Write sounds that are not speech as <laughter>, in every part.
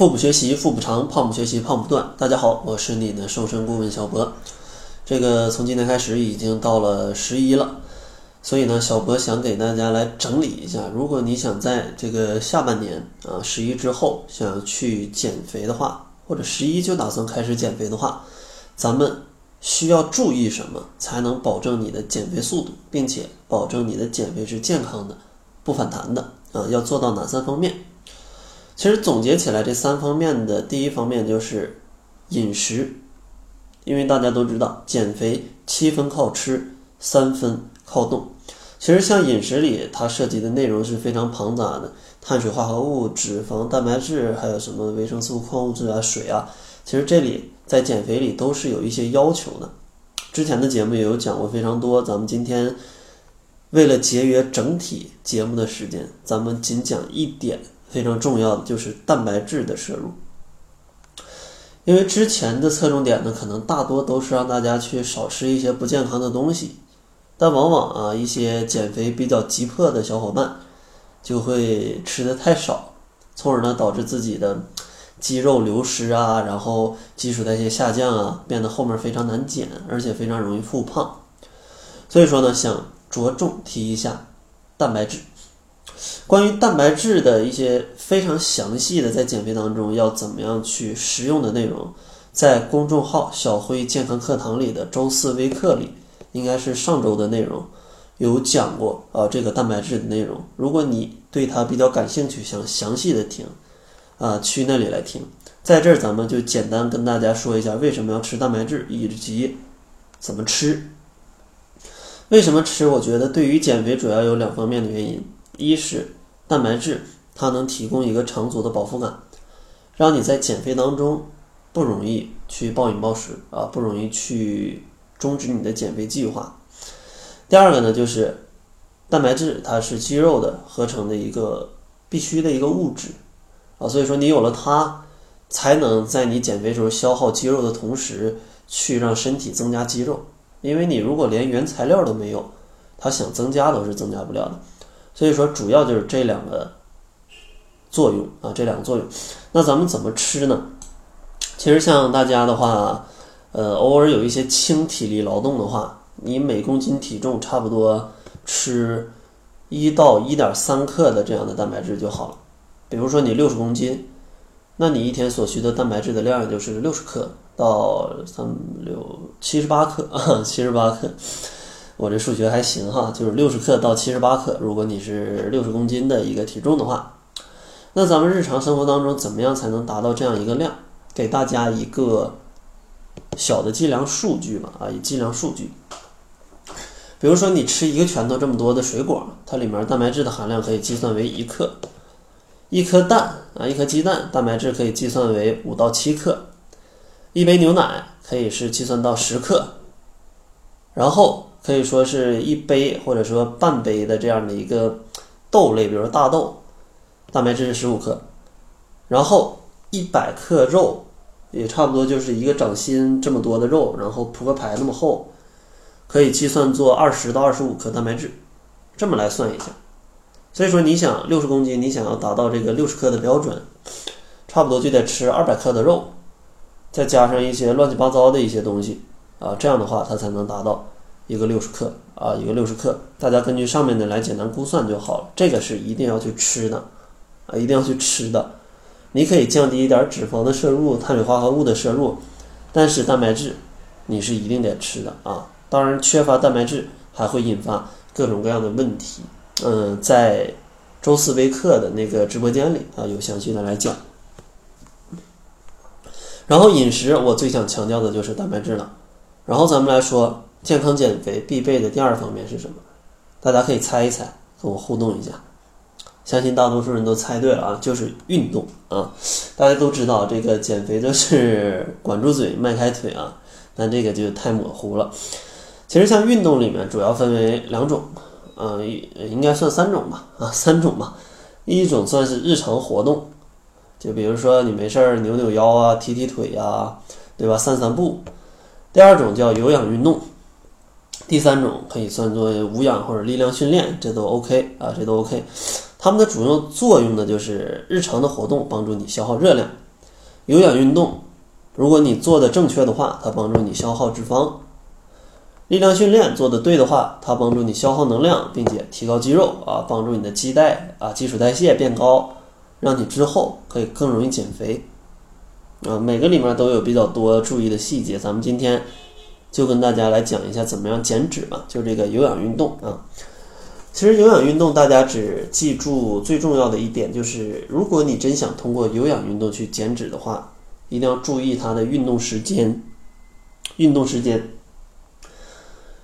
腹部学习腹部长，胖不学习胖不断。大家好，我是你的瘦身顾问小博。这个从今天开始已经到了十一了，所以呢，小博想给大家来整理一下，如果你想在这个下半年啊十一之后想要去减肥的话，或者十一就打算开始减肥的话，咱们需要注意什么，才能保证你的减肥速度，并且保证你的减肥是健康的、不反弹的啊？要做到哪三方面？其实总结起来，这三方面的第一方面就是饮食，因为大家都知道，减肥七分靠吃，三分靠动。其实像饮食里，它涉及的内容是非常庞杂的，碳水化合物、脂肪、蛋白质，还有什么维生素、矿物质啊、水啊。其实这里在减肥里都是有一些要求的。之前的节目也有讲过非常多，咱们今天为了节约整体节目的时间，咱们仅讲一点。非常重要的就是蛋白质的摄入，因为之前的侧重点呢，可能大多都是让大家去少吃一些不健康的东西，但往往啊，一些减肥比较急迫的小伙伴就会吃的太少，从而呢导致自己的肌肉流失啊，然后基础代谢下降啊，变得后面非常难减，而且非常容易复胖。所以说呢，想着重提一下蛋白质。关于蛋白质的一些非常详细的在减肥当中要怎么样去食用的内容，在公众号“小辉健康课堂”里的周四微课里，应该是上周的内容有讲过啊，这个蛋白质的内容。如果你对它比较感兴趣，想详细的听，啊，去那里来听。在这儿咱们就简单跟大家说一下为什么要吃蛋白质，以及怎么吃。为什么吃？我觉得对于减肥主要有两方面的原因。一是蛋白质，它能提供一个长足的饱腹感，让你在减肥当中不容易去暴饮暴食啊，不容易去终止你的减肥计划。第二个呢，就是蛋白质它是肌肉的合成的一个必须的一个物质啊，所以说你有了它，才能在你减肥时候消耗肌肉的同时，去让身体增加肌肉。因为你如果连原材料都没有，它想增加都是增加不了的。所以说，主要就是这两个作用啊，这两个作用。那咱们怎么吃呢？其实像大家的话，呃，偶尔有一些轻体力劳动的话，你每公斤体重差不多吃一到一点三克的这样的蛋白质就好了。比如说你六十公斤，那你一天所需的蛋白质的量就是六十克到三六七十八克啊，七十八克。我这数学还行哈，就是六十克到七十八克。如果你是六十公斤的一个体重的话，那咱们日常生活当中怎么样才能达到这样一个量？给大家一个小的计量数据吧，啊，以计量数据。比如说你吃一个拳头这么多的水果，它里面蛋白质的含量可以计算为一克；一颗蛋啊，一颗鸡蛋蛋白质可以计算为五到七克；一杯牛奶可以是计算到十克，然后。可以说是一杯或者说半杯的这样的一个豆类，比如说大豆，蛋白质是十五克，然后一百克肉也差不多就是一个掌心这么多的肉，然后扑克牌那么厚，可以计算做二十到二十五克蛋白质，这么来算一下。所以说你想六十公斤，你想要达到这个六十克的标准，差不多就得吃二百克的肉，再加上一些乱七八糟的一些东西啊，这样的话它才能达到。一个六十克啊，一个六十克，大家根据上面的来简单估算就好了。这个是一定要去吃的啊，一定要去吃的。你可以降低一点脂肪的摄入、碳水化合物的摄入，但是蛋白质你是一定得吃的啊。当然，缺乏蛋白质还会引发各种各样的问题。嗯，在周四微课的那个直播间里啊，有详细的来讲。然后饮食，我最想强调的就是蛋白质了。然后咱们来说。健康减肥必备的第二方面是什么？大家可以猜一猜，跟我互动一下。相信大多数人都猜对了啊，就是运动啊。大家都知道这个减肥就是管住嘴、迈开腿啊，但这个就太模糊了。其实像运动里面主要分为两种，嗯，应该算三种吧，啊，三种吧。一种算是日常活动，就比如说你没事儿扭扭腰啊、踢踢腿呀，对吧？散散步。第二种叫有氧运动。第三种可以算作无氧或者力量训练，这都 OK 啊，这都 OK。它们的主要作用呢，就是日常的活动帮助你消耗热量，有氧运动，如果你做的正确的话，它帮助你消耗脂肪；力量训练做的对的话，它帮助你消耗能量，并且提高肌肉啊，帮助你的基代啊基础代谢变高，让你之后可以更容易减肥啊。每个里面都有比较多注意的细节，咱们今天就跟大家来讲一下怎么样减脂吧，就这个有氧运动啊。其实有氧运动，大家只记住最重要的一点，就是如果你真想通过有氧运动去减脂的话，一定要注意它的运动时间。运动时间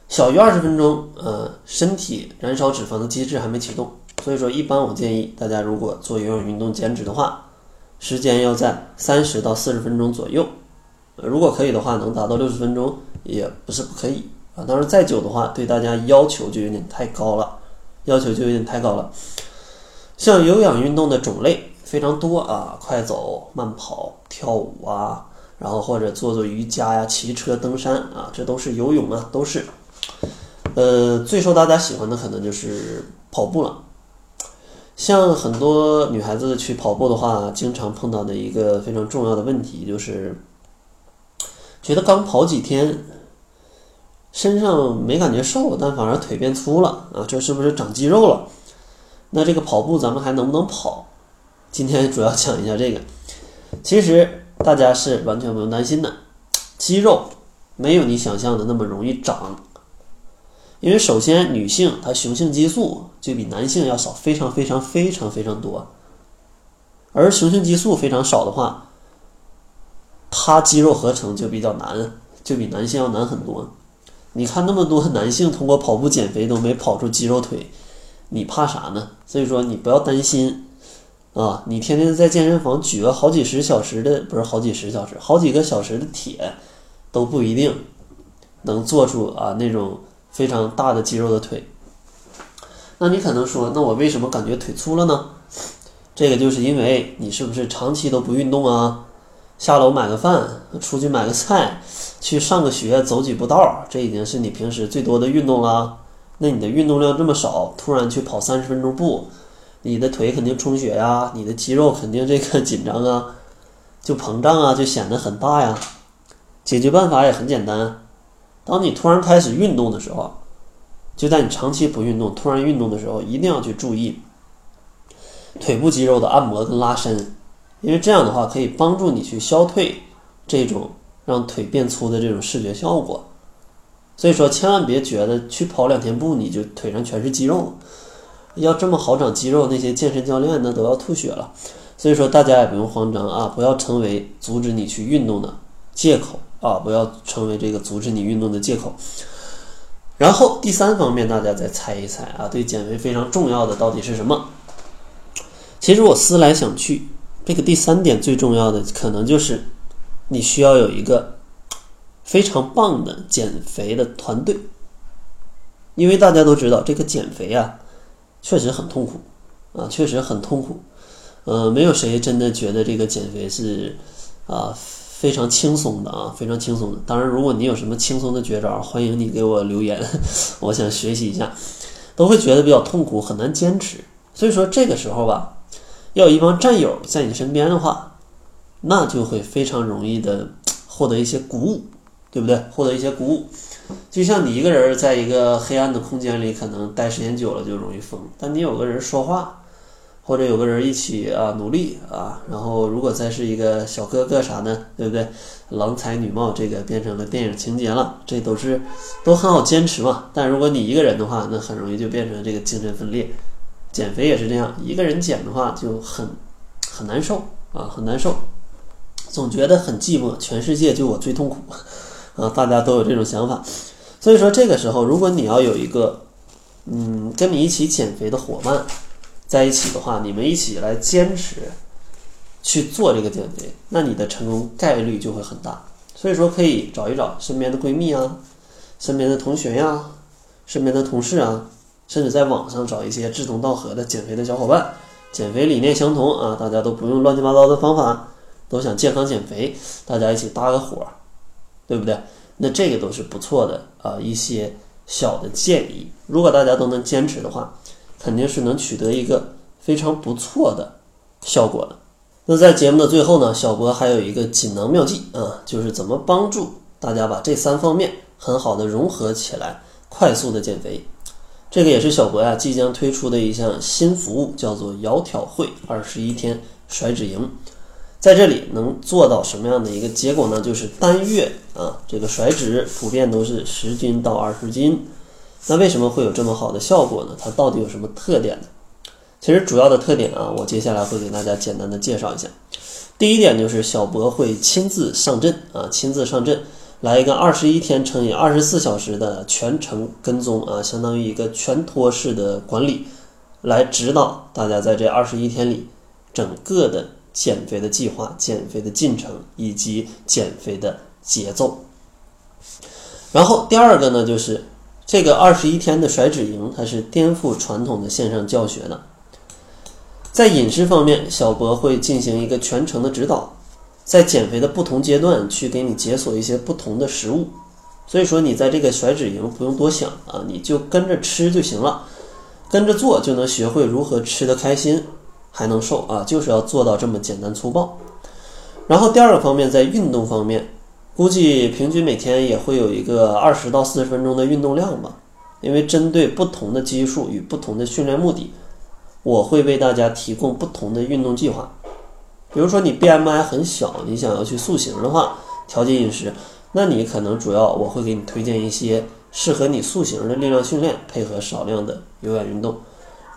小于二十分钟，呃，身体燃烧脂肪的机制还没启动，所以说一般我建议大家如果做有氧运动减脂的话，时间要在三十到四十分钟左右。如果可以的话，能达到六十分钟也不是不可以啊。当然再久的话，对大家要求就有点太高了。要求就有点太高了，像有氧运动的种类非常多啊，快走、慢跑、跳舞啊，然后或者做做瑜伽呀、骑车、登山啊，这都是游泳啊，都是。呃，最受大家喜欢的可能就是跑步了。像很多女孩子去跑步的话，经常碰到的一个非常重要的问题就是，觉得刚跑几天。身上没感觉瘦，但反而腿变粗了啊！这是不是长肌肉了？那这个跑步咱们还能不能跑？今天 <laughs> 主要讲一下这个。其实大家是完全不用担心的，肌肉没有你想象的那么容易长。因为首先女性她雄性激素就比男性要少非常非常非常非常多，而雄性激素非常少的话，他肌肉合成就比较难，就比男性要难很多。你看那么多男性通过跑步减肥都没跑出肌肉腿，你怕啥呢？所以说你不要担心啊！你天天在健身房举个好几十小时的，不是好几十小时，好几个小时的铁，都不一定能做出啊那种非常大的肌肉的腿。那你可能说，那我为什么感觉腿粗了呢？这个就是因为你是不是长期都不运动啊？下楼买个饭，出去买个菜，去上个学，走几步道，这已经是你平时最多的运动了。那你的运动量这么少，突然去跑三十分钟步，你的腿肯定充血呀，你的肌肉肯定这个紧张啊，就膨胀啊，就显得很大呀。解决办法也很简单，当你突然开始运动的时候，就在你长期不运动突然运动的时候，一定要去注意腿部肌肉的按摩跟拉伸。因为这样的话可以帮助你去消退这种让腿变粗的这种视觉效果，所以说千万别觉得去跑两天步你就腿上全是肌肉，要这么好长肌肉，那些健身教练那都要吐血了。所以说大家也不用慌张啊，不要成为阻止你去运动的借口啊，不要成为这个阻止你运动的借口。然后第三方面，大家再猜一猜啊，对减肥非常重要的到底是什么？其实我思来想去。这个第三点最重要的，可能就是你需要有一个非常棒的减肥的团队，因为大家都知道，这个减肥啊，确实很痛苦啊，确实很痛苦。呃，没有谁真的觉得这个减肥是啊非常轻松的啊，非常轻松的。当然，如果你有什么轻松的绝招，欢迎你给我留言，<laughs> 我想学习一下。都会觉得比较痛苦，很难坚持。所以说，这个时候吧。要有一帮战友在你身边的话，那就会非常容易的获得一些鼓舞，对不对？获得一些鼓舞，就像你一个人在一个黑暗的空间里，可能待时间久了就容易疯。但你有个人说话，或者有个人一起啊努力啊，然后如果再是一个小哥哥啥的，对不对？郎才女貌，这个变成了电影情节了，这都是都很好坚持嘛。但如果你一个人的话，那很容易就变成这个精神分裂。减肥也是这样，一个人减的话就很很难受啊，很难受，总觉得很寂寞，全世界就我最痛苦 <laughs> 啊！大家都有这种想法，所以说这个时候，如果你要有一个嗯跟你一起减肥的伙伴在一起的话，你们一起来坚持去做这个减肥，那你的成功概率就会很大。所以说可以找一找身边的闺蜜啊，身边的同学呀，身边的同事啊。甚至在网上找一些志同道合的减肥的小伙伴，减肥理念相同啊，大家都不用乱七八糟的方法，都想健康减肥，大家一起搭个伙，对不对？那这个都是不错的啊，一些小的建议。如果大家都能坚持的话，肯定是能取得一个非常不错的效果的。那在节目的最后呢，小博还有一个锦囊妙计啊，就是怎么帮助大家把这三方面很好的融合起来，快速的减肥。这个也是小博呀即将推出的一项新服务，叫做“窈窕会二十一天甩脂营”。在这里能做到什么样的一个结果呢？就是单月啊，这个甩脂普遍都是十斤到二十斤。那为什么会有这么好的效果呢？它到底有什么特点呢？其实主要的特点啊，我接下来会给大家简单的介绍一下。第一点就是小博会亲自上阵啊，亲自上阵，来一个二十一天乘以二十四小时的全程跟踪啊，相当于一个全托式的管理，来指导大家在这二十一天里整个的。减肥的计划、减肥的进程以及减肥的节奏。然后第二个呢，就是这个二十一天的甩脂营，它是颠覆传统的线上教学的。在饮食方面，小博会进行一个全程的指导，在减肥的不同阶段去给你解锁一些不同的食物。所以说，你在这个甩脂营不用多想啊，你就跟着吃就行了，跟着做就能学会如何吃得开心。还能瘦啊，就是要做到这么简单粗暴。然后第二个方面，在运动方面，估计平均每天也会有一个二十到四十分钟的运动量吧。因为针对不同的基数与不同的训练目的，我会为大家提供不同的运动计划。比如说你 BMI 很小，你想要去塑形的话，调节饮食，那你可能主要我会给你推荐一些适合你塑形的力量训练，配合少量的有氧运动。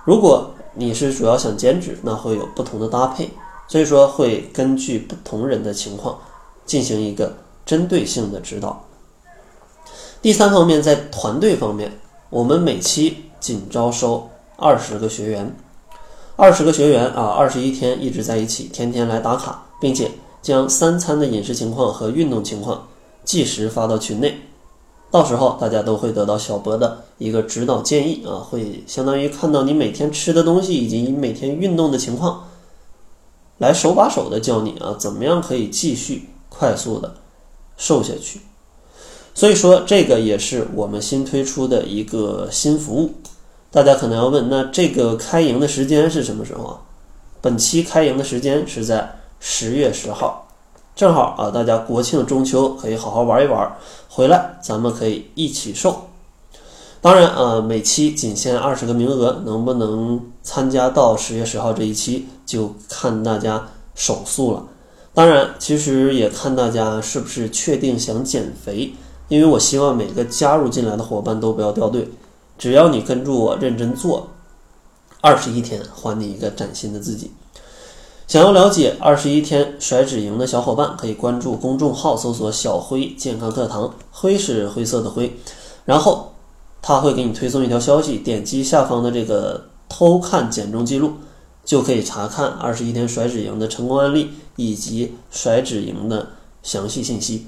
如果你是主要想减脂，那会有不同的搭配，所以说会根据不同人的情况进行一个针对性的指导。第三方面，在团队方面，我们每期仅招收二十个学员，二十个学员啊，二十一天一直在一起，天天来打卡，并且将三餐的饮食情况和运动情况即时发到群内。到时候大家都会得到小博的一个指导建议啊，会相当于看到你每天吃的东西以及你每天运动的情况，来手把手的教你啊，怎么样可以继续快速的瘦下去。所以说这个也是我们新推出的一个新服务。大家可能要问，那这个开营的时间是什么时候啊？本期开营的时间是在十月十号。正好啊，大家国庆中秋可以好好玩一玩，回来咱们可以一起瘦。当然啊，每期仅限二十个名额，能不能参加到十月十号这一期，就看大家手速了。当然，其实也看大家是不是确定想减肥，因为我希望每个加入进来的伙伴都不要掉队，只要你跟住我认真做，二十一天还你一个崭新的自己。想要了解二十一天甩脂营的小伙伴，可以关注公众号，搜索“小辉健康课堂”，灰是灰色的灰，然后他会给你推送一条消息，点击下方的这个偷看减重记录，就可以查看二十一天甩脂营的成功案例以及甩脂营的详细信息。